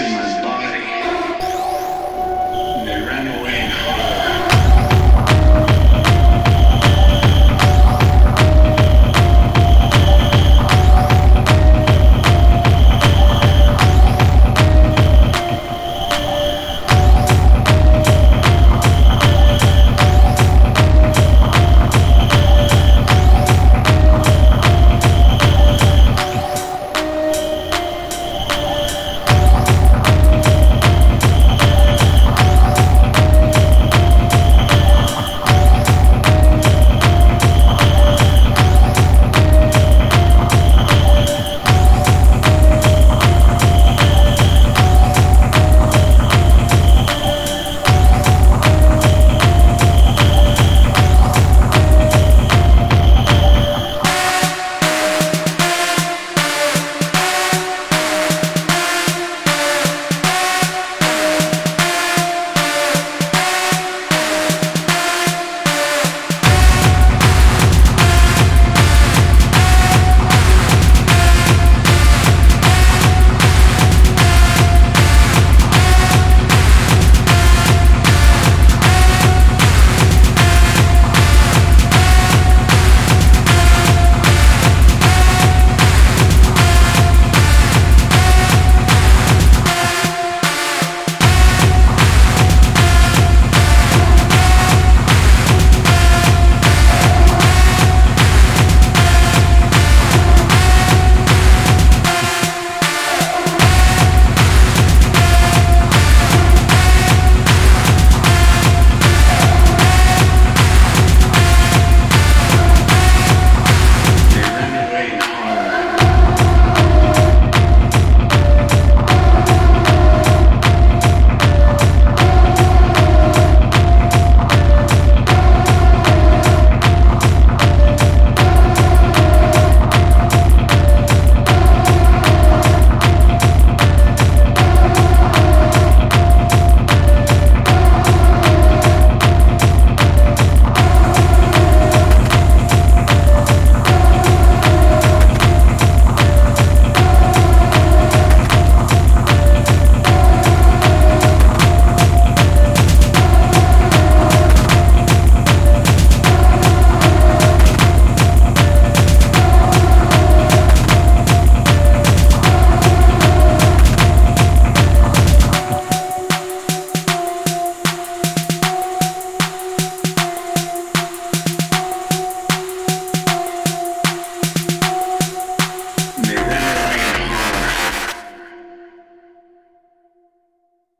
Action Man.